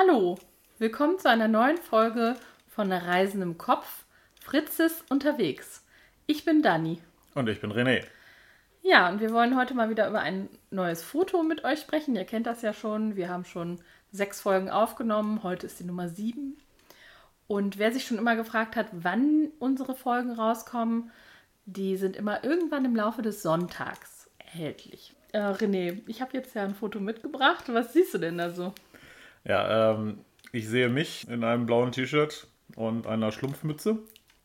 Hallo, willkommen zu einer neuen Folge von Reisen im Kopf. Fritz ist unterwegs. Ich bin Dani. Und ich bin René. Ja, und wir wollen heute mal wieder über ein neues Foto mit euch sprechen. Ihr kennt das ja schon. Wir haben schon sechs Folgen aufgenommen. Heute ist die Nummer sieben. Und wer sich schon immer gefragt hat, wann unsere Folgen rauskommen, die sind immer irgendwann im Laufe des Sonntags erhältlich. Äh, René, ich habe jetzt ja ein Foto mitgebracht. Was siehst du denn da so? Ja, ähm, ich sehe mich in einem blauen T-Shirt und einer Schlumpfmütze,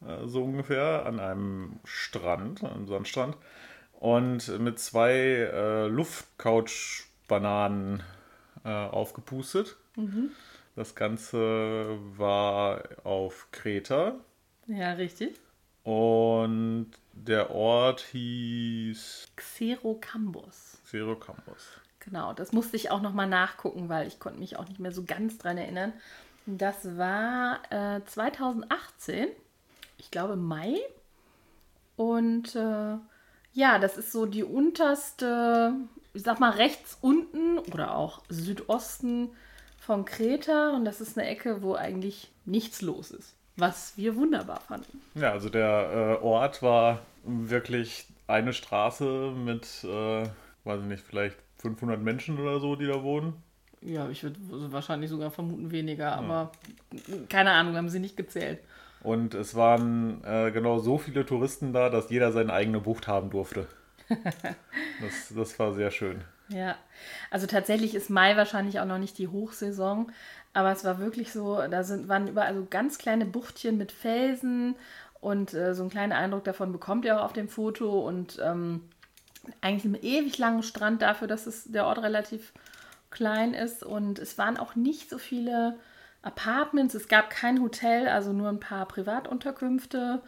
äh, so ungefähr, an einem Strand, einem Sandstrand. Und mit zwei äh, Luftcouch-Bananen äh, aufgepustet. Mhm. Das Ganze war auf Kreta. Ja, richtig. Und der Ort hieß Xerocambos. Xerocambos. Genau, das musste ich auch nochmal nachgucken, weil ich konnte mich auch nicht mehr so ganz dran erinnern. Das war äh, 2018, ich glaube Mai. Und äh, ja, das ist so die unterste, ich sag mal rechts unten oder auch Südosten von Kreta. Und das ist eine Ecke, wo eigentlich nichts los ist. Was wir wunderbar fanden. Ja, also der äh, Ort war wirklich eine Straße mit, äh, weiß ich nicht, vielleicht 500 Menschen oder so, die da wohnen. Ja, ich würde wahrscheinlich sogar vermuten weniger, ja. aber keine Ahnung, haben sie nicht gezählt. Und es waren äh, genau so viele Touristen da, dass jeder seine eigene Bucht haben durfte. das, das war sehr schön. Ja, also tatsächlich ist Mai wahrscheinlich auch noch nicht die Hochsaison, aber es war wirklich so, da sind, waren überall so ganz kleine Buchtchen mit Felsen und äh, so einen kleinen Eindruck davon bekommt ihr auch auf dem Foto und ähm, eigentlich einen ewig langen Strand dafür, dass es der Ort relativ klein ist. Und es waren auch nicht so viele Apartments. Es gab kein Hotel, also nur ein paar Privatunterkünfte,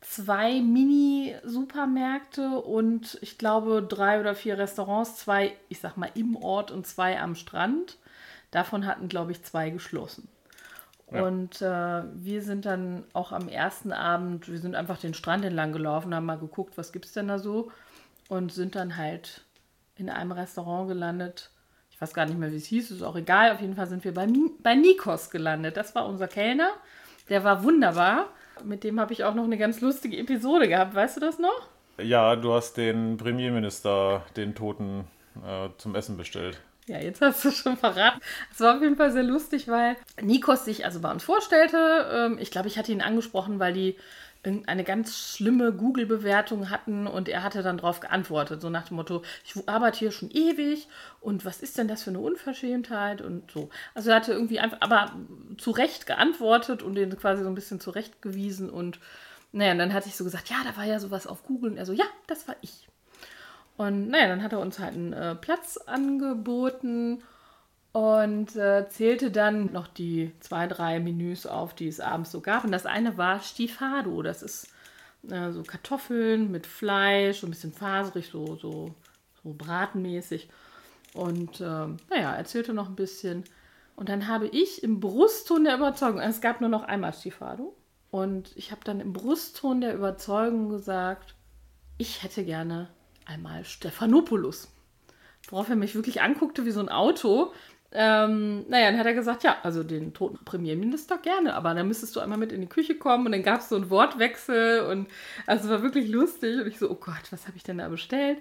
zwei Mini-Supermärkte und ich glaube drei oder vier Restaurants, zwei, ich sag mal, im Ort und zwei am Strand. Davon hatten, glaube ich, zwei geschlossen. Ja. Und äh, wir sind dann auch am ersten Abend, wir sind einfach den Strand entlang gelaufen, haben mal geguckt, was gibt es denn da so und sind dann halt in einem Restaurant gelandet. Ich weiß gar nicht mehr, wie es hieß, ist auch egal. Auf jeden Fall sind wir bei, bei Nikos gelandet. Das war unser Kellner. Der war wunderbar. Mit dem habe ich auch noch eine ganz lustige Episode gehabt. Weißt du das noch? Ja, du hast den Premierminister, den Toten, äh, zum Essen bestellt. Ja, jetzt hast du schon verraten. Es war auf jeden Fall sehr lustig, weil Nikos sich also bei uns vorstellte. Ähm, ich glaube, ich hatte ihn angesprochen, weil die eine ganz schlimme Google-Bewertung hatten und er hatte dann darauf geantwortet, so nach dem Motto, ich arbeite hier schon ewig und was ist denn das für eine Unverschämtheit und so. Also er hatte irgendwie einfach, aber zu Recht geantwortet und den quasi so ein bisschen zurechtgewiesen und naja, und dann hatte ich so gesagt, ja, da war ja sowas auf Google und er so, ja, das war ich. Und naja, dann hat er uns halt einen äh, Platz angeboten und äh, zählte dann noch die zwei, drei Menüs auf, die es abends so gab. Und das eine war Stifado. Das ist äh, so Kartoffeln mit Fleisch, ein bisschen faserig, so, so, so bratenmäßig. Und äh, naja, erzählte noch ein bisschen. Und dann habe ich im Brustton der Überzeugung, es gab nur noch einmal Stifado. Und ich habe dann im Brustton der Überzeugung gesagt, ich hätte gerne einmal Stephanopoulos. Worauf er mich wirklich anguckte wie so ein Auto ähm, naja, dann hat er gesagt, ja, also den toten Premierminister gerne, aber dann müsstest du einmal mit in die Küche kommen und dann gab es so einen Wortwechsel und also es war wirklich lustig und ich so, oh Gott, was habe ich denn da bestellt?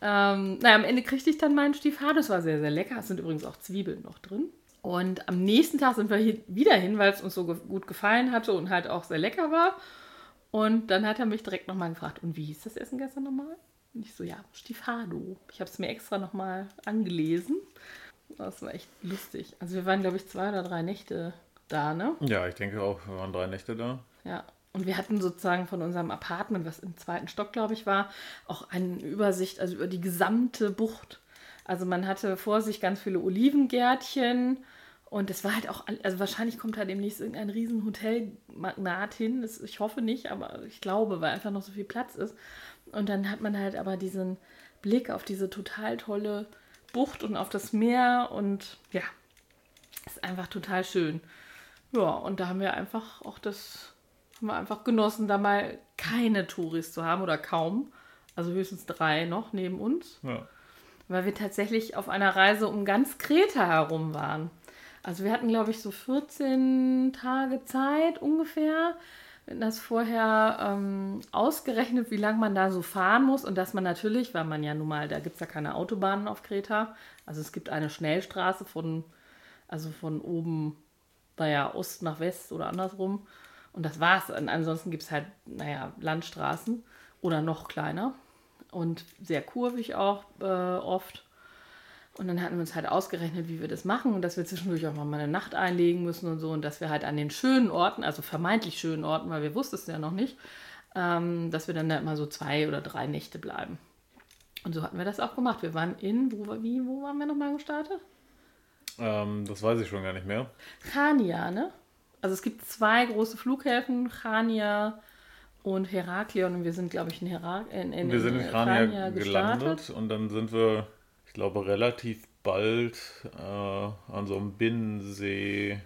Ähm, naja, am Ende kriegte ich dann meinen Stiefvater, das war sehr, sehr lecker, es sind übrigens auch Zwiebeln noch drin. Und am nächsten Tag sind wir hier wieder hin, weil es uns so ge gut gefallen hatte und halt auch sehr lecker war. Und dann hat er mich direkt nochmal gefragt, und wie hieß das Essen gestern nochmal? Und ich so, ja, Stifado. Ich habe es mir extra nochmal angelesen. Das war echt lustig. Also wir waren, glaube ich, zwei oder drei Nächte da, ne? Ja, ich denke auch, wir waren drei Nächte da. Ja. Und wir hatten sozusagen von unserem Apartment, was im zweiten Stock, glaube ich, war, auch eine Übersicht, also über die gesamte Bucht. Also man hatte vor sich ganz viele Olivengärtchen und es war halt auch, also wahrscheinlich kommt halt demnächst irgendein riesen Hotelmagnat hin. Das, ich hoffe nicht, aber ich glaube, weil einfach noch so viel Platz ist. Und dann hat man halt aber diesen Blick auf diese total tolle Bucht und auf das Meer und ja, ist einfach total schön. Ja, und da haben wir einfach auch das, haben wir einfach genossen, da mal keine Touris zu haben oder kaum. Also höchstens drei noch neben uns. Ja. Weil wir tatsächlich auf einer Reise um ganz Kreta herum waren. Also wir hatten, glaube ich, so 14 Tage Zeit ungefähr. Das vorher ähm, ausgerechnet, wie lange man da so fahren muss und dass man natürlich, weil man ja nun mal, da gibt es ja keine Autobahnen auf Kreta, also es gibt eine Schnellstraße von, also von oben, naja, Ost nach West oder andersrum. Und das war's. Und ansonsten gibt es halt, naja, Landstraßen oder noch kleiner und sehr kurvig auch äh, oft. Und dann hatten wir uns halt ausgerechnet, wie wir das machen und dass wir zwischendurch auch mal eine Nacht einlegen müssen und so und dass wir halt an den schönen Orten, also vermeintlich schönen Orten, weil wir wussten es ja noch nicht, ähm, dass wir dann da immer so zwei oder drei Nächte bleiben. Und so hatten wir das auch gemacht. Wir waren in, wo, wie, wo waren wir nochmal gestartet? Ähm, das weiß ich schon gar nicht mehr. Chania, ne? Also es gibt zwei große Flughäfen, Chania und Heraklion. Und wir sind, glaube ich, in, Herak in, in, Wir sind in Chania Chania gelandet und dann sind wir, ich glaube, relativ bald äh, an so einem Binnensee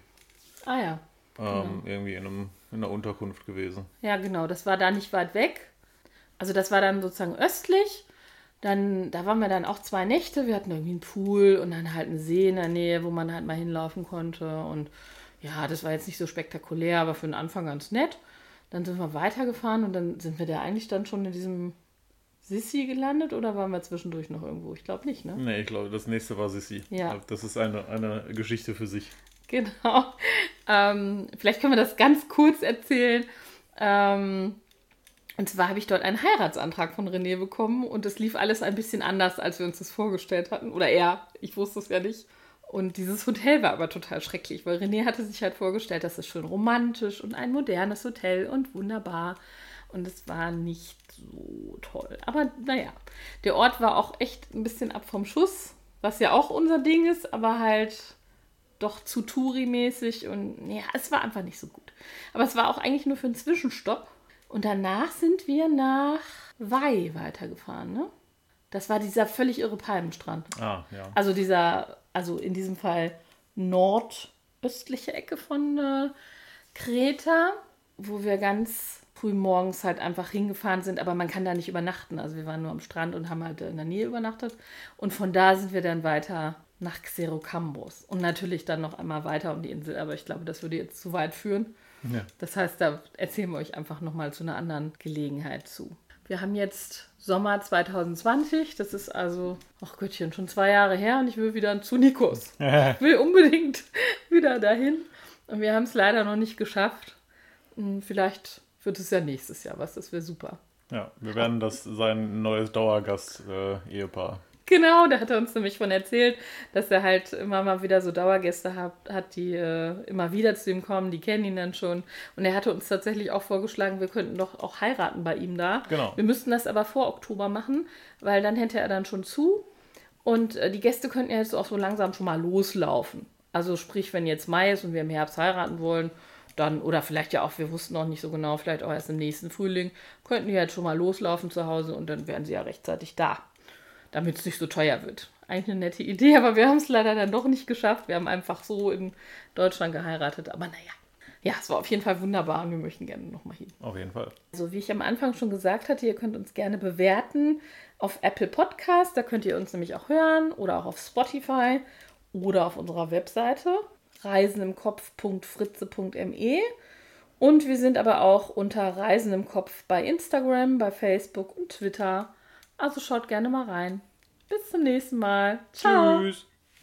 Ah ja. ähm, irgendwie in, einem, in einer Unterkunft gewesen. Ja, genau. Das war da nicht weit weg. Also das war dann sozusagen östlich. Dann, da waren wir dann auch zwei Nächte. Wir hatten irgendwie einen Pool und dann halt einen See in der Nähe, wo man halt mal hinlaufen konnte. Und ja, das war jetzt nicht so spektakulär, aber für den Anfang ganz nett. Dann sind wir weitergefahren und dann sind wir da eigentlich dann schon in diesem Sissi gelandet oder waren wir zwischendurch noch irgendwo? Ich glaube nicht, ne? Nee, ich glaube, das nächste war Sissi. Ja. Das ist eine, eine Geschichte für sich. Genau. Ähm, vielleicht können wir das ganz kurz erzählen. Ähm, und zwar habe ich dort einen Heiratsantrag von René bekommen und es lief alles ein bisschen anders, als wir uns das vorgestellt hatten. Oder er, ich wusste es ja nicht. Und dieses Hotel war aber total schrecklich, weil René hatte sich halt vorgestellt, das ist schön romantisch und ein modernes Hotel und wunderbar. Und es war nicht so toll. Aber naja, der Ort war auch echt ein bisschen ab vom Schuss, was ja auch unser Ding ist, aber halt doch zu Touri-mäßig und ja, es war einfach nicht so gut. Aber es war auch eigentlich nur für einen Zwischenstopp. Und danach sind wir nach Wei weitergefahren, ne? Das war dieser völlig irre Palmenstrand. Ah, ja. Also dieser, also in diesem Fall nordöstliche Ecke von äh, Kreta, wo wir ganz früh morgens halt einfach hingefahren sind, aber man kann da nicht übernachten. Also wir waren nur am Strand und haben halt in der Nähe übernachtet. Und von da sind wir dann weiter nach Xerocambos. Und natürlich dann noch einmal weiter um die Insel, aber ich glaube, das würde jetzt zu weit führen. ja. Das heißt, da erzählen wir euch einfach nochmal zu einer anderen Gelegenheit zu. Wir haben jetzt Sommer 2020, das ist also, ach Göttchen, schon zwei Jahre her und ich will wieder zu Nikos. Ich will unbedingt wieder dahin und wir haben es leider noch nicht geschafft. Hm, Vielleicht wird es ja nächstes Jahr was, das wäre super. Ja, wir werden das sein neues Dauergast-Ehepaar. Genau, da hat er uns nämlich von erzählt, dass er halt immer mal wieder so Dauergäste hat, hat die äh, immer wieder zu ihm kommen, die kennen ihn dann schon. Und er hatte uns tatsächlich auch vorgeschlagen, wir könnten doch auch heiraten bei ihm da. Genau. Wir müssten das aber vor Oktober machen, weil dann hätte er dann schon zu. Und äh, die Gäste könnten ja jetzt auch so langsam schon mal loslaufen. Also sprich, wenn jetzt Mai ist und wir im Herbst heiraten wollen, dann, oder vielleicht ja auch, wir wussten noch nicht so genau, vielleicht auch erst im nächsten Frühling, könnten die halt schon mal loslaufen zu Hause und dann wären sie ja rechtzeitig da damit es nicht so teuer wird. Eigentlich eine nette Idee, aber wir haben es leider dann doch nicht geschafft. Wir haben einfach so in Deutschland geheiratet. Aber naja, ja, es war auf jeden Fall wunderbar und wir möchten gerne nochmal hin. Auf jeden Fall. Also wie ich am Anfang schon gesagt hatte, ihr könnt uns gerne bewerten auf Apple Podcast. Da könnt ihr uns nämlich auch hören oder auch auf Spotify oder auf unserer Webseite reisenimkopf.fritze.me. Und wir sind aber auch unter Reisen im Kopf bei Instagram, bei Facebook und Twitter. Also schaut gerne mal rein. Bis zum nächsten Mal. Ciao. Tschüss.